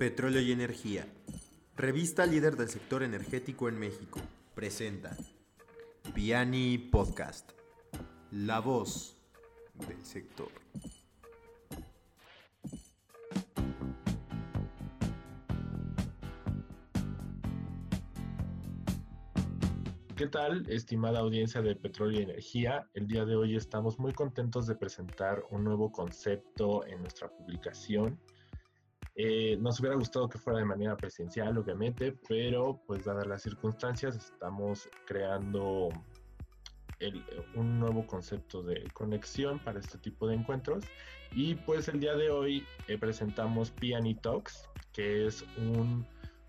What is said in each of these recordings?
Petróleo y Energía. Revista líder del sector energético en México. Presenta Piani Podcast. La voz del sector. ¿Qué tal, estimada audiencia de Petróleo y Energía? El día de hoy estamos muy contentos de presentar un nuevo concepto en nuestra publicación eh, nos hubiera gustado que fuera de manera presencial, obviamente, pero pues dadas las circunstancias estamos creando un nuevo concepto de conexión para este tipo de encuentros. Y pues el día de hoy eh, presentamos Piani Talks, que es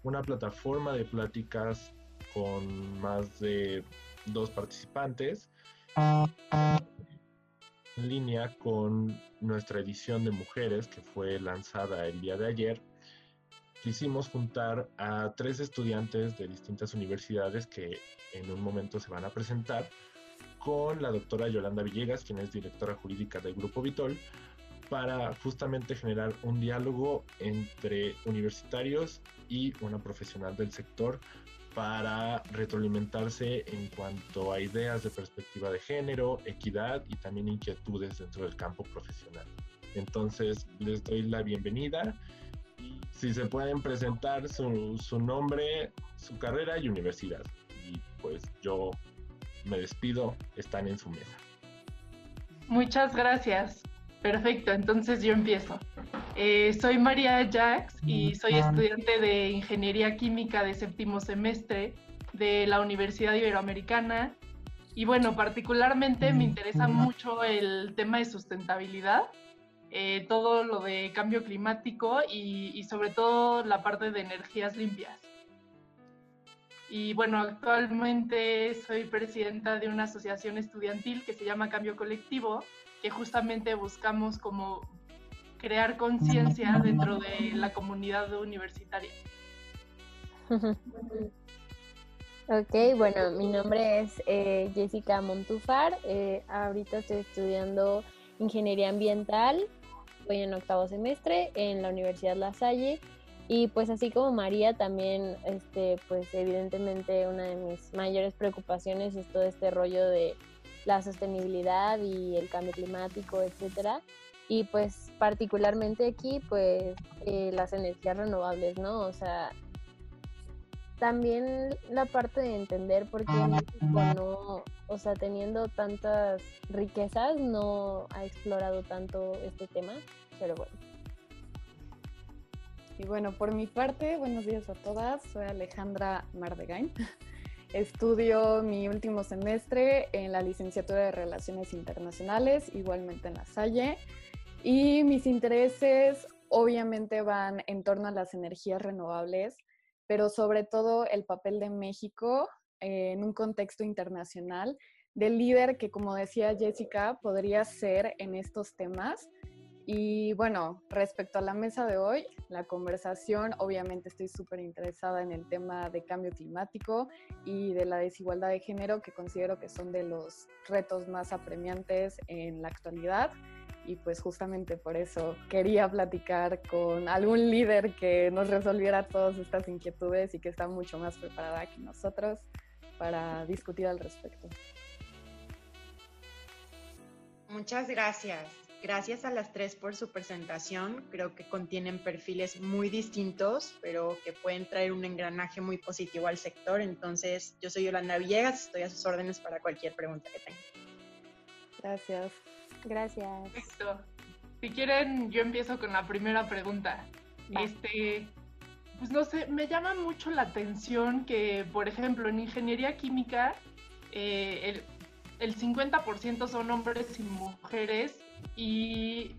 una plataforma de pláticas con más de dos participantes en línea con nuestra edición de mujeres que fue lanzada el día de ayer, quisimos juntar a tres estudiantes de distintas universidades que en un momento se van a presentar con la doctora Yolanda Villegas, quien es directora jurídica del Grupo Vitol, para justamente generar un diálogo entre universitarios y una profesional del sector para retroalimentarse en cuanto a ideas de perspectiva de género, equidad y también inquietudes dentro del campo profesional. Entonces, les doy la bienvenida. Si se pueden presentar su, su nombre, su carrera y universidad. Y pues yo me despido, están en su mesa. Muchas gracias. Perfecto, entonces yo empiezo. Eh, soy María Jax y soy estudiante de Ingeniería Química de séptimo semestre de la Universidad Iberoamericana. Y bueno, particularmente me interesa mucho el tema de sustentabilidad, eh, todo lo de cambio climático y, y sobre todo la parte de energías limpias. Y bueno, actualmente soy presidenta de una asociación estudiantil que se llama Cambio Colectivo, que justamente buscamos como crear conciencia dentro de la comunidad universitaria. Ok, bueno, mi nombre es eh, Jessica Montufar. Eh, ahorita estoy estudiando ingeniería ambiental. Voy en octavo semestre en la Universidad La Salle. Y pues así como María, también, este, pues evidentemente una de mis mayores preocupaciones es todo este rollo de la sostenibilidad y el cambio climático, etcétera. Y pues particularmente aquí, pues eh, las energías renovables, ¿no? O sea, también la parte de entender por qué México no, o sea, teniendo tantas riquezas, no ha explorado tanto este tema, pero bueno. Y bueno, por mi parte, buenos días a todas, soy Alejandra Mardegain. Estudio mi último semestre en la licenciatura de Relaciones Internacionales, igualmente en la Salle. Y mis intereses obviamente van en torno a las energías renovables, pero sobre todo el papel de México eh, en un contexto internacional, del líder que, como decía Jessica, podría ser en estos temas y bueno, respecto a la mesa de hoy, la conversación, obviamente estoy súper interesada en el tema de cambio climático y de la desigualdad de género, que considero que son de los retos más apremiantes en la actualidad. Y pues justamente por eso quería platicar con algún líder que nos resolviera todas estas inquietudes y que está mucho más preparada que nosotros para discutir al respecto. Muchas gracias. Gracias a las tres por su presentación. Creo que contienen perfiles muy distintos, pero que pueden traer un engranaje muy positivo al sector. Entonces, yo soy Yolanda Villegas, estoy a sus órdenes para cualquier pregunta que tengan. Gracias. Gracias. Perfecto. Si quieren, yo empiezo con la primera pregunta. Este, pues no sé, me llama mucho la atención que, por ejemplo, en ingeniería química, eh, el, el 50% son hombres y mujeres y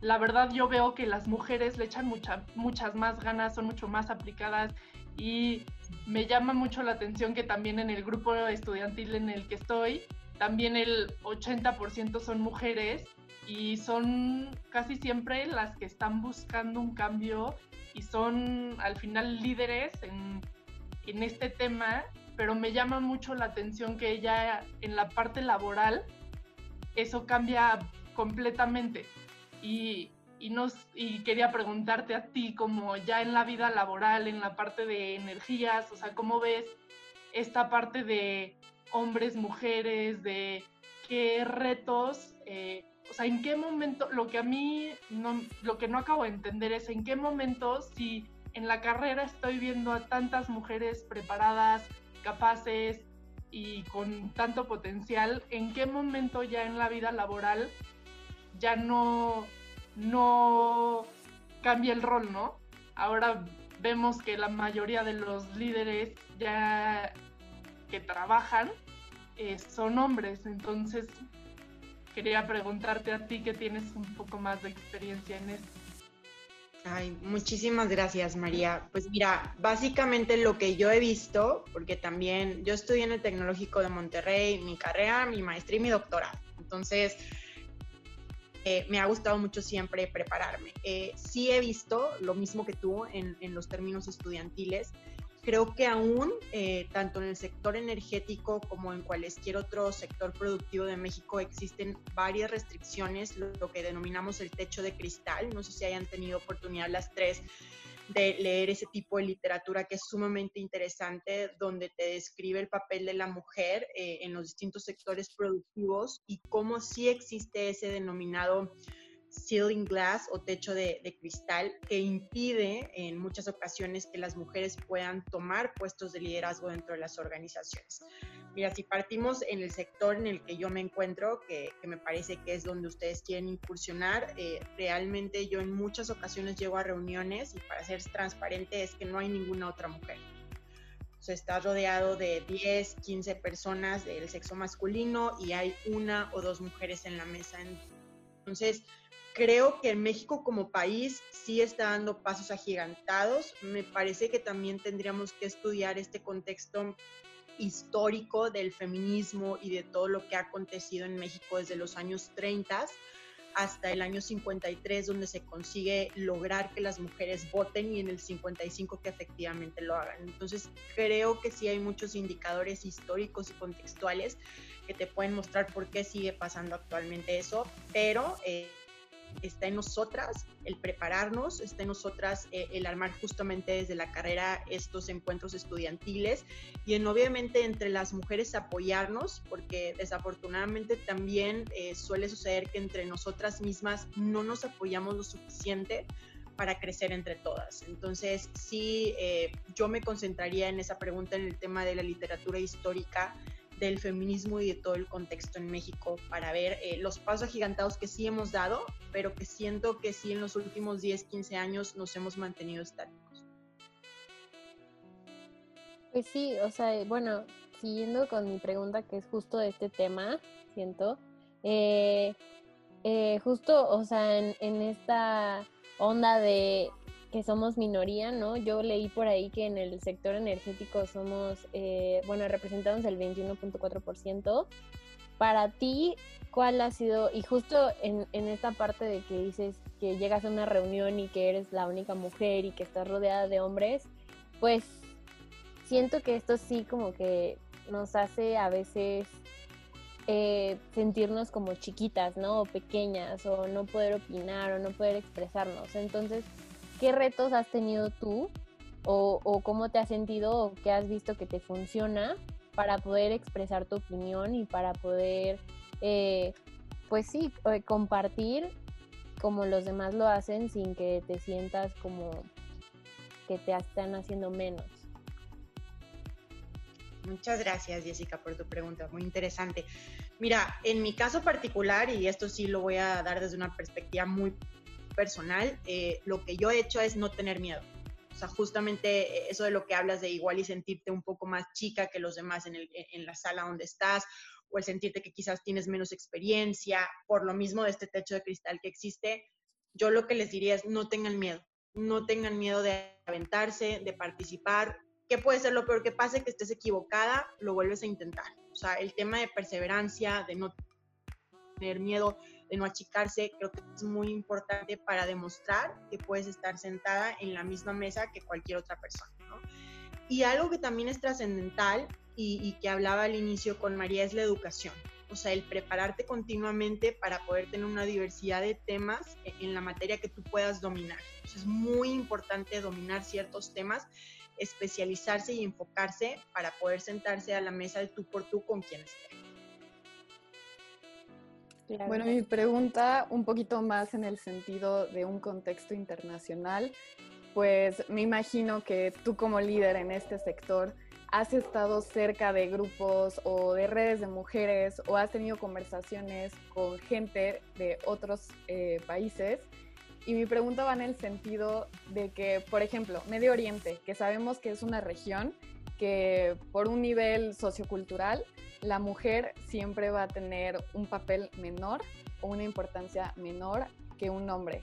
la verdad yo veo que las mujeres le echan muchas más ganas, son mucho más aplicadas y me llama mucho la atención que también en el grupo estudiantil en el que estoy, también el 80% son mujeres y son casi siempre las que están buscando un cambio y son al final líderes en, en este tema, pero me llama mucho la atención que ella en la parte laboral eso cambia completamente. Y y, nos, y quería preguntarte a ti, como ya en la vida laboral, en la parte de energías, o sea, ¿cómo ves esta parte de hombres, mujeres, de qué retos, eh, o sea, en qué momento, lo que a mí, no, lo que no acabo de entender es en qué momento, si en la carrera estoy viendo a tantas mujeres preparadas, capaces y con tanto potencial, en qué momento ya en la vida laboral ya no no cambia el rol, ¿no? Ahora vemos que la mayoría de los líderes ya que trabajan eh, son hombres, entonces quería preguntarte a ti que tienes un poco más de experiencia en esto. Ay, muchísimas gracias, María. Pues mira, básicamente lo que yo he visto, porque también yo estudié en el Tecnológico de Monterrey, mi carrera, mi maestría y mi doctorado. Entonces, eh, me ha gustado mucho siempre prepararme. Eh, sí he visto lo mismo que tú en, los términos estudiantiles. Creo que aún, eh, tanto en el sector energético como en cualquier otro sector productivo de México, existen varias restricciones, lo que denominamos el techo de cristal. No sé si hayan tenido oportunidad las tres de leer ese tipo de literatura que es sumamente interesante, donde te describe el papel de la mujer eh, en los distintos sectores productivos y cómo sí existe ese denominado ceiling glass o techo de, cristal que impide en muchas ocasiones que las mujeres puedan tomar puestos de liderazgo dentro de las organizaciones. Mira, si partimos en el sector en el que yo me encuentro, que, me parece que es donde ustedes quieren incursionar, eh, realmente yo en muchas ocasiones llego a reuniones y para ser transparente es que no hay ninguna otra mujer. O sea, está rodeado de 10, 15 personas del sexo masculino y hay una o dos mujeres en la mesa. Entonces, creo que México como país sí está dando pasos agigantados. Me parece que también tendríamos que estudiar este contexto histórico del feminismo y de todo lo que ha acontecido en México desde los años 30 hasta el año 53, donde se consigue lograr que las mujeres voten y en el 55 que efectivamente lo hagan. Entonces, creo que sí hay muchos indicadores históricos y contextuales que te pueden mostrar por qué sigue pasando actualmente eso, pero... Eh, está en nosotras el prepararnos, está en nosotras eh, el armar justamente desde la carrera estos encuentros estudiantiles y en obviamente entre las mujeres apoyarnos, porque desafortunadamente también eh, suele suceder que entre nosotras mismas no nos apoyamos lo suficiente para crecer entre todas. Entonces, sí, eh, yo me concentraría en esa pregunta en el tema de la literatura histórica del feminismo y de todo el contexto en México para ver eh, los pasos agigantados que sí hemos dado, pero que siento que sí en los últimos 10, 15 años nos hemos mantenido estáticos. Pues sí, o sea, bueno, siguiendo con mi pregunta que es justo de este tema, siento, eh, eh, justo, o sea, en esta onda de que somos minoría, ¿no? Yo leí por ahí que en el sector energético somos, eh, bueno, representamos el 21.4%. Para ti, ¿cuál ha sido, y justo en, en esta parte de que dices que llegas a una reunión y que eres la única mujer y que estás rodeada de hombres, pues siento que esto sí como que nos hace a veces eh, sentirnos como chiquitas, ¿no? O pequeñas, o no poder opinar, o no poder expresarnos. Entonces, ¿qué retos has tenido tú o, cómo te has sentido o qué has visto que te funciona para poder expresar tu opinión y para poder, eh, pues sí, eh, compartir como los demás lo hacen sin que te sientas como que te están haciendo menos? Muchas gracias, Jessica, por tu pregunta. Muy interesante. Mira, en mi caso particular, y esto sí lo voy a dar desde una perspectiva muy personal, eh, lo que yo he hecho es no tener miedo. O sea, justamente eh, eso de lo que hablas de igual y sentirte un poco más chica que los demás en, el, en la sala donde estás, o el sentirte que quizás tienes menos experiencia, por lo mismo de este techo de cristal que existe, yo lo que les diría es no tengan miedo, no tengan miedo de aventarse, de participar. ¿Qué puede ser lo peor que pase? Que estés equivocada, lo vuelves a intentar. O sea, el tema de perseverancia, de no tener miedo, de no achicarse, creo que es muy importante para demostrar que puedes estar sentada en la misma mesa que cualquier otra persona. Y algo que también es trascendental y, que hablaba al inicio con María es la educación. o sea, el prepararte continuamente para poder tener una diversidad de temas e, en la materia que tú puedas dominar. Es muy importante dominar ciertos temas, especializarse y enfocarse para poder sentarse a la mesa de tú por tú con quien. Bueno, mi pregunta un poquito más en el sentido de un contexto internacional, pues me imagino que tú como líder en este sector has estado cerca de grupos o de redes de mujeres o has tenido conversaciones con gente de otros eh, países. Y mi pregunta va en el sentido de que, por ejemplo, Medio Oriente, que sabemos que es una región que por un nivel sociocultural, la mujer siempre va a tener un papel menor o una importancia menor que un hombre.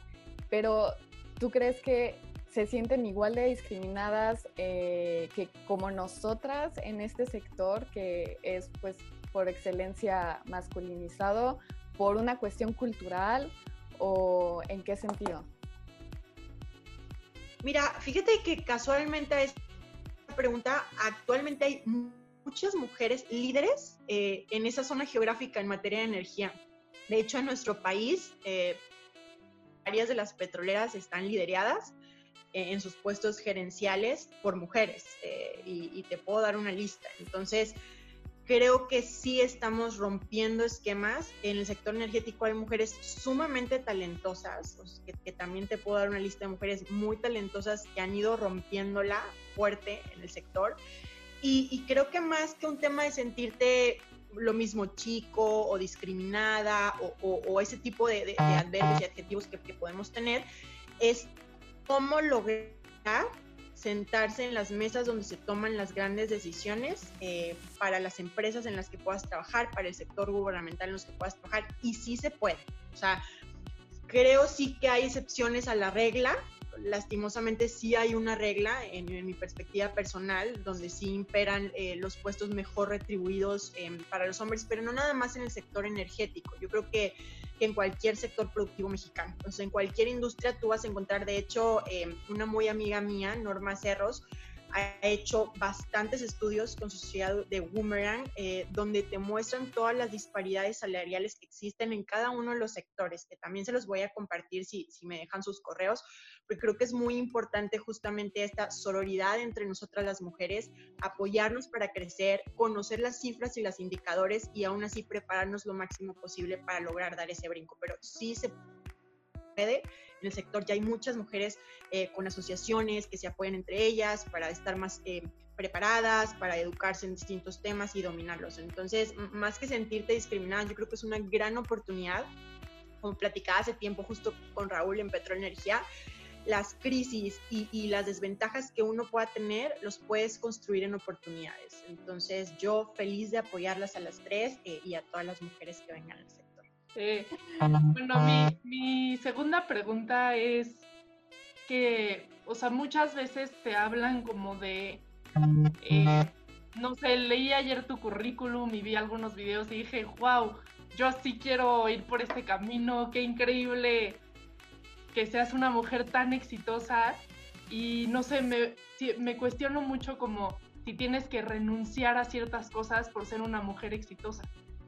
Pero, ¿tú crees que se sienten igual de discriminadas eh, que como nosotras en este sector que es pues por excelencia masculinizado por una cuestión cultural o en qué sentido? Mira, fíjate que casualmente a esta pregunta actualmente hay muchas mujeres líderes eh, en esa zona geográfica en materia de energía. De hecho, en nuestro país, eh, varias de las petroleras están lideradas en sus puestos gerenciales por mujeres eh, y, te puedo dar una lista. Entonces, creo que sí estamos rompiendo esquemas. En el sector energético hay mujeres sumamente talentosas, que, también te puedo dar una lista de mujeres muy talentosas que han ido rompiéndola fuerte en el sector. Y, creo que más que un tema de sentirte lo mismo chico o discriminada o, ese tipo de, de, adverbios y adjetivos que, podemos tener, es cómo lograr sentarse en las mesas donde se toman las grandes decisiones eh, para las empresas en las que puedas trabajar, para el sector gubernamental en los que puedas trabajar, y sí se puede. O sea, creo sí que hay excepciones a la regla, lastimosamente sí hay una regla en, mi perspectiva personal donde sí imperan eh, los puestos mejor retribuidos eh, para los hombres, pero no nada más en el sector energético. Yo creo que en cualquier sector productivo mexicano. Entonces, en cualquier industria tú vas a encontrar, de hecho, eh, una muy amiga mía, Norma Cerros, ha hecho bastantes estudios con su sociedad de Boomerang, eh, donde te muestran todas las disparidades salariales que existen en cada uno de los sectores, que también se los voy a compartir si, si me dejan sus correos, porque creo que es muy importante justamente esta sororidad entre nosotras las mujeres, apoyarnos para crecer, conocer las cifras y los indicadores y aún así prepararnos lo máximo posible para lograr dar ese brinco. Pero sí se puede. En el sector ya hay muchas mujeres eh, con asociaciones que se apoyan entre ellas para estar más eh, preparadas, para educarse en distintos temas y dominarlos. Entonces, más que sentirte discriminada, yo creo que es una gran oportunidad, como platicaba hace tiempo justo con Raúl en Petroenergía, las crisis y, las desventajas que uno pueda tener los puedes construir en oportunidades. Entonces yo feliz de apoyarlas a las tres eh, y a todas las mujeres que vengan al sector. Bueno, mi, mi, segunda pregunta es que, o sea, muchas veces te hablan como de, eh, no sé, leí ayer tu currículum y vi algunos videos y dije, wow, yo sí quiero ir por este camino, qué increíble que seas una mujer tan exitosa y no sé, me, me cuestiono mucho como si tienes que renunciar a ciertas cosas por ser una mujer exitosa.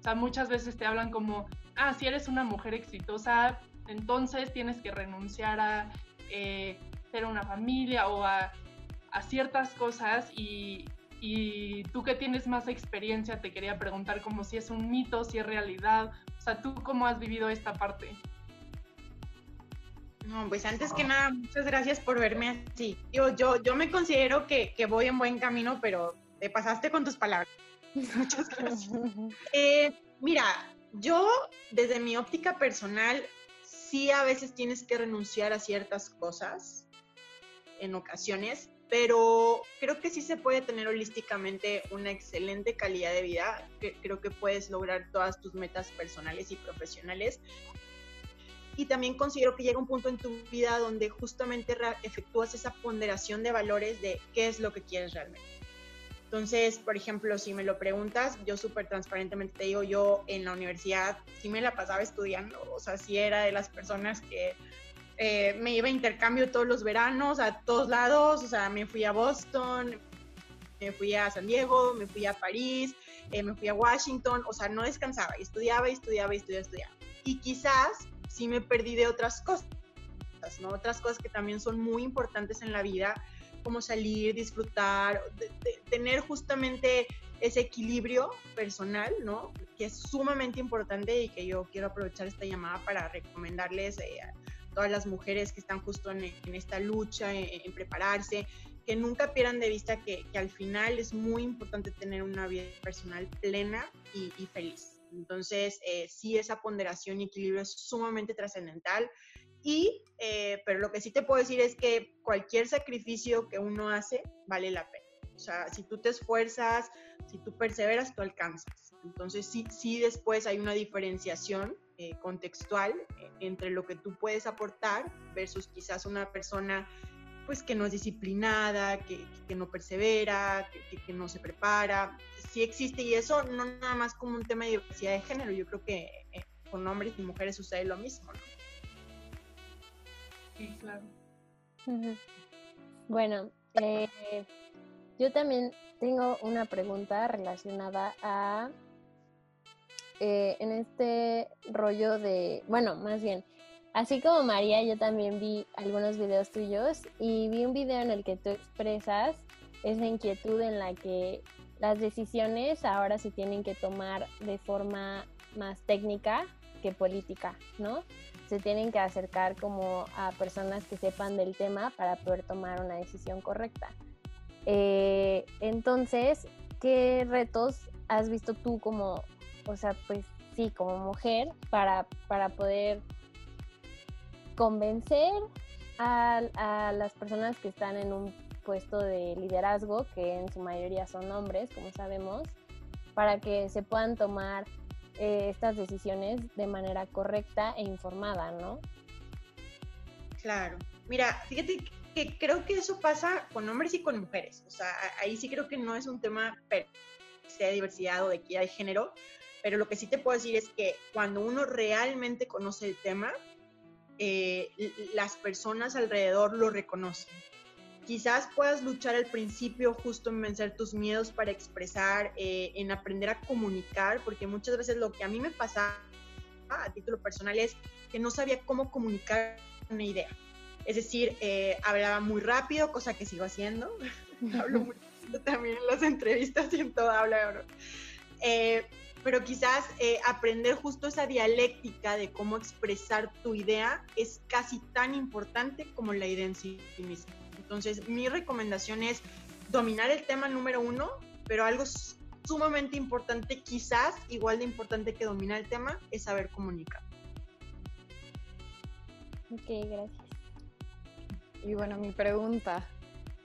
O sea, muchas veces te hablan como, ah, si eres una mujer exitosa, entonces tienes que renunciar a eh, ser una familia o a, a ciertas cosas y, y, tú que tienes más experiencia te quería preguntar como si es un mito, si es realidad, o sea, tú cómo has vivido esta parte. No, pues antes que nada, muchas gracias por verme así. Yo, yo, yo me considero que, que voy en buen camino, pero te pasaste con tus palabras. Muchas gracias. Eh, mira, yo desde mi óptica personal, sí a veces tienes que renunciar a ciertas cosas en ocasiones, pero creo que sí se puede tener holísticamente una excelente calidad de vida. Creo que puedes lograr todas tus metas personales y profesionales y también considero que llega un punto en tu vida donde justamente efectúas esa ponderación de valores de qué es lo que quieres realmente. Entonces, por ejemplo, si me lo preguntas, yo súper transparentemente te digo, yo en la universidad sí me la pasaba estudiando, o sea, sí era de las personas que eh, me iba a intercambio todos los veranos a todos lados, o sea, me fui a Boston, me fui a San Diego, me fui a París, eh, me fui a Washington, o sea, no descansaba, estudiaba, estudiaba, estudiaba, estudiaba. Y quizás sí me perdí de otras cosas, ¿no? Otras cosas que también son muy importantes en la vida, como salir, disfrutar, tener justamente ese equilibrio personal, ¿no? Que es sumamente importante y que yo quiero aprovechar esta llamada para recomendarles eh, a todas las mujeres que están justo en, esta lucha, en, prepararse, que nunca pierdan de vista que, al final es muy importante tener una vida personal plena y, feliz. Entonces, eh, sí, esa ponderación y equilibrio es sumamente trascendental. Y, eh, pero lo que sí te puedo decir es que cualquier sacrificio que uno hace vale la pena. O sea, si tú te esfuerzas, si tú perseveras, tú alcanzas. Entonces, sí, sí después hay una diferenciación eh, contextual entre lo que tú puedes aportar versus quizás una persona pues que no es disciplinada, que, no persevera, que, no se prepara. Sí existe y eso no nada más como un tema de diversidad de género, yo creo que eh, con hombres y mujeres sucede lo mismo, ¿no? Sí, claro. Bueno, eh, yo también tengo una pregunta relacionada a eh, en este rollo de, bueno, más bien, Así como María, yo también vi algunos videos tuyos y vi un video en el que tú expresas esa inquietud en la que las decisiones ahora se tienen que tomar de forma más técnica que política, ¿no? Se tienen que acercar como a personas que sepan del tema para poder tomar una decisión correcta. Eh, entonces, ¿qué retos has visto tú como, o sea, pues sí, como mujer para, para poder convencer a, las personas que están en un puesto de liderazgo, que en su mayoría son hombres, como sabemos, para que se puedan tomar eh, estas decisiones de manera correcta e informada, ¿no? Claro. Mira, fíjate que creo que eso pasa con hombres y con mujeres. O sea, ahí sí creo que no es un tema de diversidad o de equidad de género, pero lo que sí te puedo decir es que cuando uno realmente conoce el tema, eh, las personas alrededor lo reconocen. Quizás puedas luchar al principio justo en vencer tus miedos para expresar, eh, en aprender a comunicar, porque muchas veces lo que a mí me pasaba a título personal es que no sabía cómo comunicar una idea. Es decir, eh, hablaba muy rápido, cosa que sigo haciendo. Hablo muy también en las entrevistas y en todo hablo. Eh, pero quizás aprender justo esa dialéctica de cómo expresar tu idea es casi tan importante como la idea en sí misma. Entonces, mi recomendación es dominar el tema número uno, pero algo sumamente importante, quizás igual de importante que dominar el tema, es saber comunicar. Ok, gracias. Y bueno, mi pregunta,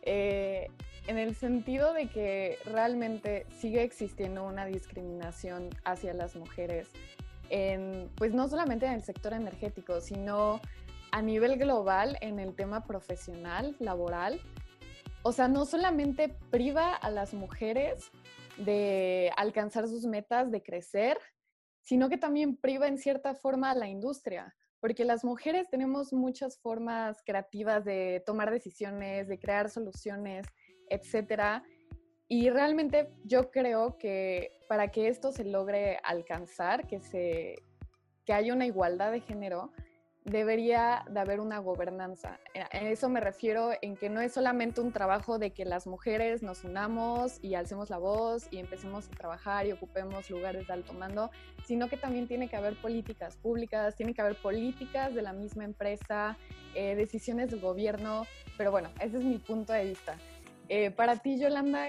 eh, en el sentido de que realmente sigue existiendo una discriminación hacia las mujeres, en, pues no solamente en el sector energético, sino a nivel global en el tema profesional, laboral. O sea, no solamente priva a las mujeres de alcanzar sus metas, de crecer, sino que también priva en cierta forma a la industria, porque las mujeres tenemos muchas formas creativas de tomar decisiones, de crear soluciones, etcétera. Y realmente yo creo que para que esto se logre alcanzar, que, se, que haya una igualdad de género, debería de haber una gobernanza. A eso me refiero en que no es solamente un trabajo de que las mujeres nos unamos y alcemos la voz y empecemos a trabajar y ocupemos lugares de alto mando, sino que también tiene que haber políticas públicas, tiene que haber políticas de la misma empresa, eh, decisiones del gobierno, pero bueno, ese es mi punto de vista. Eh, para ti, Yolanda,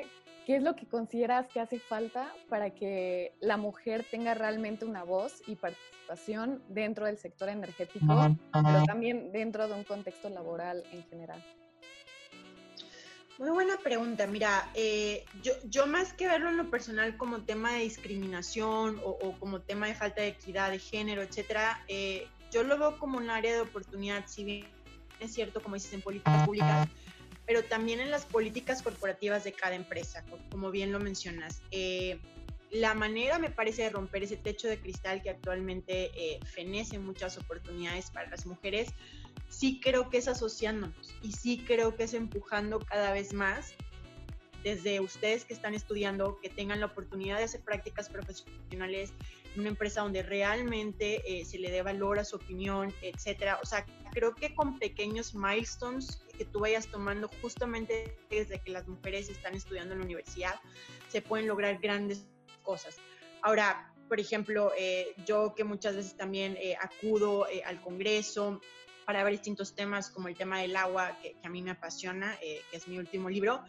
¿qué es lo que consideras que hace falta para que la mujer tenga realmente una voz y participación dentro del sector energético, pero también dentro de un contexto laboral en general? Muy buena pregunta. Mira, eh, yo, yo, más que verlo en lo personal como tema de discriminación o, como tema de falta de equidad de género, etcétera, eh, yo lo veo como un área de oportunidad, si bien es cierto, como dices, en políticas públicas, pero también en las políticas corporativas de cada empresa, como bien lo mencionas. Eh, la manera, me parece, de romper ese techo de cristal que actualmente eh, fenece muchas oportunidades para las mujeres, sí creo que es asociándonos y sí creo que es empujando cada vez más desde ustedes que están estudiando, que tengan la oportunidad de hacer prácticas profesionales en una empresa donde realmente eh, se le dé valor a su opinión, etcétera. O sea, creo que con pequeños milestones que tú vayas tomando justamente desde que las mujeres están estudiando en la universidad, se pueden lograr grandes cosas. Ahora, por ejemplo, eh, yo que muchas veces también eh, acudo al Congreso, para ver distintos temas como el tema del agua, que, a mí me apasiona, que es mi último libro,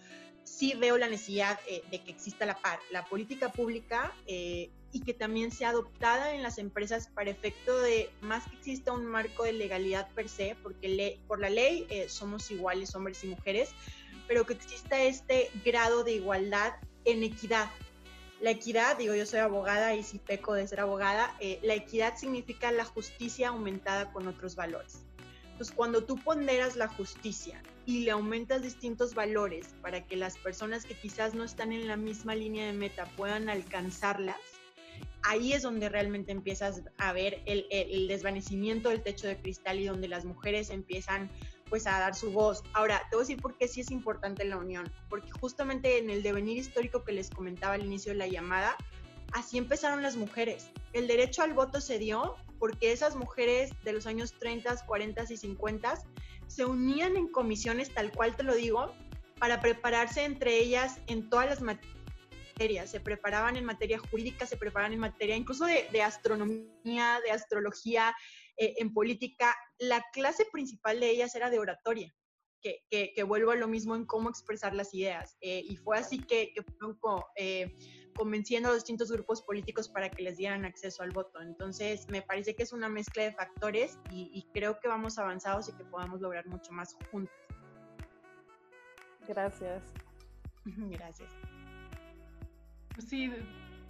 sí veo la necesidad eh, de que exista la, la política pública eh, y que también sea adoptada en las empresas para efecto de más que exista un marco de legalidad per se, porque por la ley eh, somos iguales hombres y mujeres, pero que exista este grado de igualdad en equidad. La equidad, digo, yo soy abogada y si peco de ser abogada, la equidad significa la justicia aumentada con otros valores. Entonces, cuando tú ponderas la justicia y le aumentas distintos valores para que las personas que quizás no están en la misma línea de meta puedan alcanzarlas, ahí es donde realmente empiezas a ver el, desvanecimiento del techo de cristal y donde las mujeres empiezan pues a dar su voz. Ahora, te voy a decir por qué sí es importante la unión, porque justamente en el devenir histórico que les comentaba al inicio de la llamada, así empezaron las mujeres. El derecho al voto se dio porque esas mujeres de los años 30, 40 y 50 se unían en comisiones, tal cual te lo digo, para prepararse entre ellas en todas las materias. Se preparaban en materia jurídica, se preparaban en materia incluso de, astronomía, de astrología, eh, en política. La clase principal de ellas era de oratoria. Que, que, vuelvo a lo mismo en cómo expresar las ideas. Eh, y fue así que, que fueron eh, convenciendo a los distintos grupos políticos para que les dieran acceso al voto. Entonces, me parece que es una mezcla de factores y, creo que vamos avanzados y que podamos lograr mucho más juntos. Gracias. Gracias. Sí.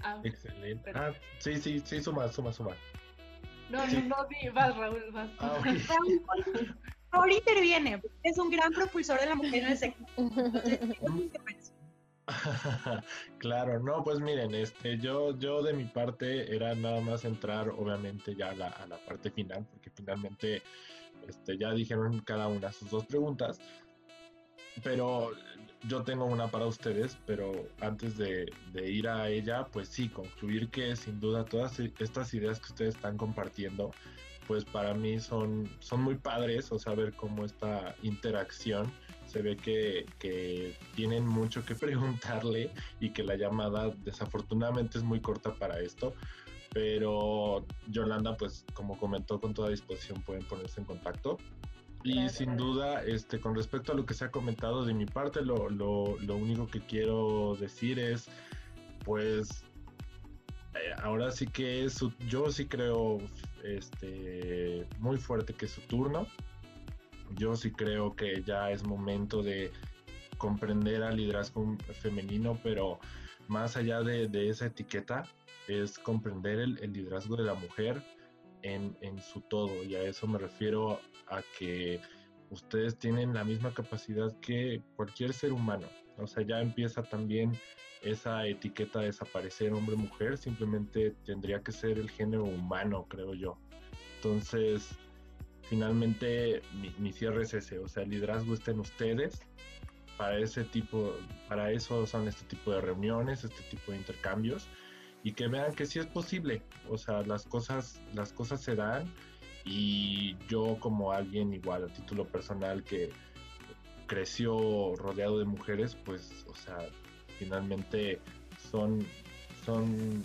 Ah, Excelente. Ah, sí, sí, sí, suma, suma, suma. No, no, no, vas, Raúl, vas. Ah, Raúl interviene, es un gran propulsor de la mujer en el sector. claro, no, pues miren, este, yo, yo de mi parte era nada más entrar, obviamente, ya a la, a la parte final, porque finalmente este, ya dijeron cada una sus dos preguntas, pero yo tengo una para ustedes, pero antes de, ir a ella, pues sí, concluir que sin duda todas estas ideas que ustedes están compartiendo, pues para mí son, son muy padres, o saber cómo esta interacción se ve que, que, tienen mucho que preguntarle y que la llamada desafortunadamente es muy corta para esto. Pero Yolanda, pues como comentó, con toda disposición pueden ponerse en contacto. Y sin duda, este, con respecto a lo que se ha comentado de mi parte, lo, lo, lo único que quiero decir es, pues, eh, ahora sí que es su, yo sí creo este, muy fuerte que es su turno. Yo sí creo que ya es momento de comprender al liderazgo femenino, pero más allá de, esa etiqueta, es comprender el, liderazgo de la mujer en, su todo. Y a eso me refiero a que ustedes tienen la misma capacidad que cualquier ser humano. O sea, ya empieza también esa etiqueta de desaparecer hombre-mujer, simplemente tendría que ser el género humano, creo yo. Entonces, finalmente mi, cierre es ese, o sea, el liderazgo está en ustedes, para ese tipo, para eso son este tipo de reuniones, este tipo de intercambios, y que vean que sí es posible, o sea, las cosas, las cosas se dan, y yo como alguien igual a título personal que creció rodeado de mujeres, pues, o sea, finalmente son, son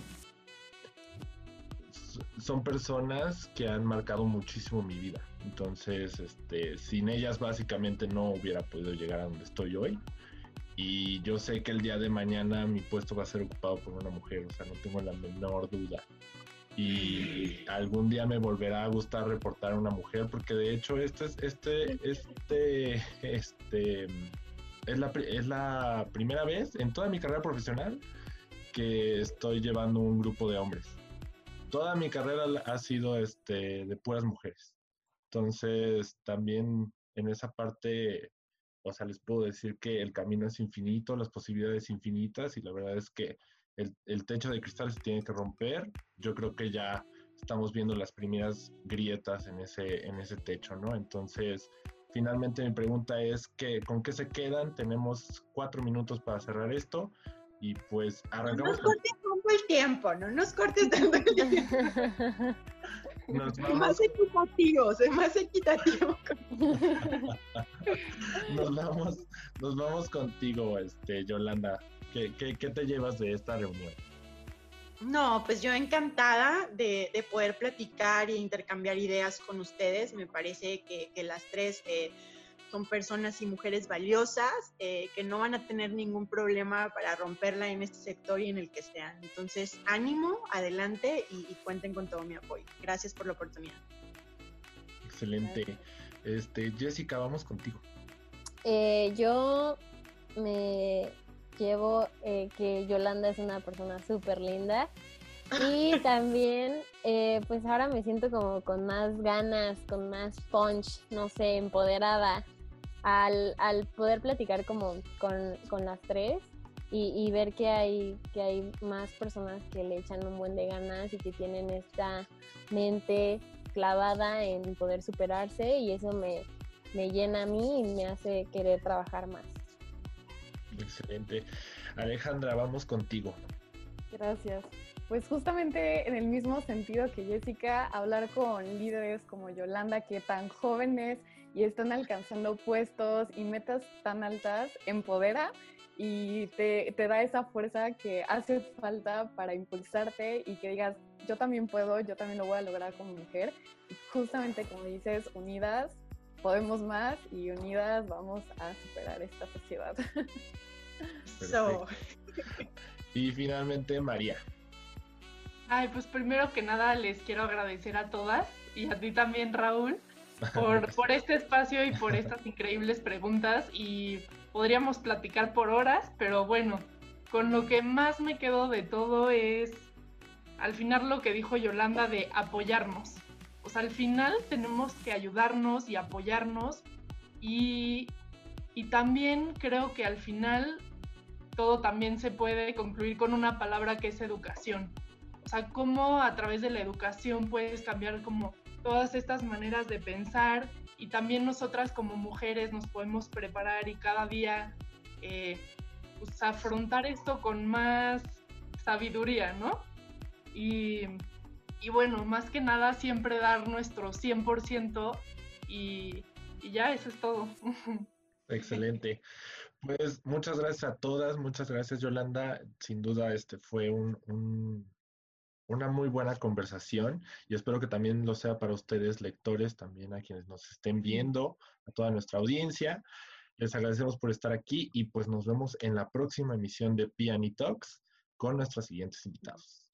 son personas que han marcado muchísimo mi vida. Entonces, este, sin ellas básicamente no hubiera podido llegar a donde estoy hoy. Y yo sé que el día de mañana mi puesto va a ser ocupado por una mujer, o sea, no tengo la menor duda. Y algún día me volverá a gustar reportar a una mujer, porque de hecho este es, este, este, este, es la, es la primera vez en toda mi carrera profesional que estoy llevando un grupo de hombres toda mi carrera ha sido este, de puras mujeres. Entonces, también en esa parte, o sea, les puedo decir que el camino es infinito, las posibilidades infinitas y la verdad es que el, el techo de cristal se tiene que romper. Yo creo que ya estamos viendo las primeras grietas en ese, en ese techo, ¿no? Entonces, finalmente mi pregunta es que con qué se quedan. Tenemos cuatro minutos para cerrar esto y pues arrancamos. No nos cortes tanto el tiempo, no nos cortes tanto el tiempo. Nos Más equitativo, sé más equitativo. nos vamos, nos vamos contigo, este, Yolanda. ¿Qué, qué, qué te llevas de esta reunión? No, pues yo encantada de, de poder platicar e intercambiar ideas con ustedes. Me parece que, que las tres eh, son personas y mujeres valiosas eh, que no van a tener ningún problema para romperla en este sector y en el que sean. Entonces, ánimo, adelante y, y cuenten con todo mi apoyo. Gracias por la oportunidad. Excelente. Este, Jessica, vamos contigo. Eh, yo me llevo eh, que Yolanda es una persona súper linda y también eh, pues ahora me siento como con más ganas, con más punch, no sé, empoderada al, al poder platicar como con, con las tres y, y ver que hay, que hay más personas que le echan un buen de ganas y que tienen esta mente clavada en poder superarse y eso me, me llena a mí y me hace querer trabajar más. Excelente. Alejandra, vamos contigo. Gracias. Pues justamente en el mismo sentido que Jessica, hablar con líderes como Yolanda, que tan jóvenes y están alcanzando puestos y metas tan altas, empodera y te, te da esa fuerza que hace falta para impulsarte y que digas, yo también puedo, yo también lo voy a lograr como mujer. Y justamente como dices, unidas podemos más y unidas vamos a superar esta sociedad. So, Y finalmente, María. Ay, pues primero que nada les quiero agradecer a todas y a ti también, Raúl, por, por este espacio y por estas increíbles preguntas. Y podríamos platicar por horas, pero bueno, con lo que más me quedo de todo es al final lo que dijo Yolanda de apoyarnos. O sea, al final tenemos que ayudarnos y apoyarnos y, y también creo que al final todo también se puede concluir con una palabra que es educación. O sea, cómo a través de la educación puedes cambiar como todas estas maneras de pensar y también nosotras como mujeres nos podemos preparar y cada día eh, pues, afrontar esto con más sabiduría, ¿no? Y, y, bueno, más que nada siempre dar nuestro 100% y, y ya, eso es todo. Excelente. Pues muchas gracias a todas, muchas gracias Yolanda. Sin duda este fue un, un, una muy buena conversación y espero que también lo sea para ustedes lectores, también a quienes nos estén viendo, a toda nuestra audiencia. Les agradecemos por estar aquí y pues nos vemos en la próxima emisión de Piani Talks con nuestros siguientes invitados.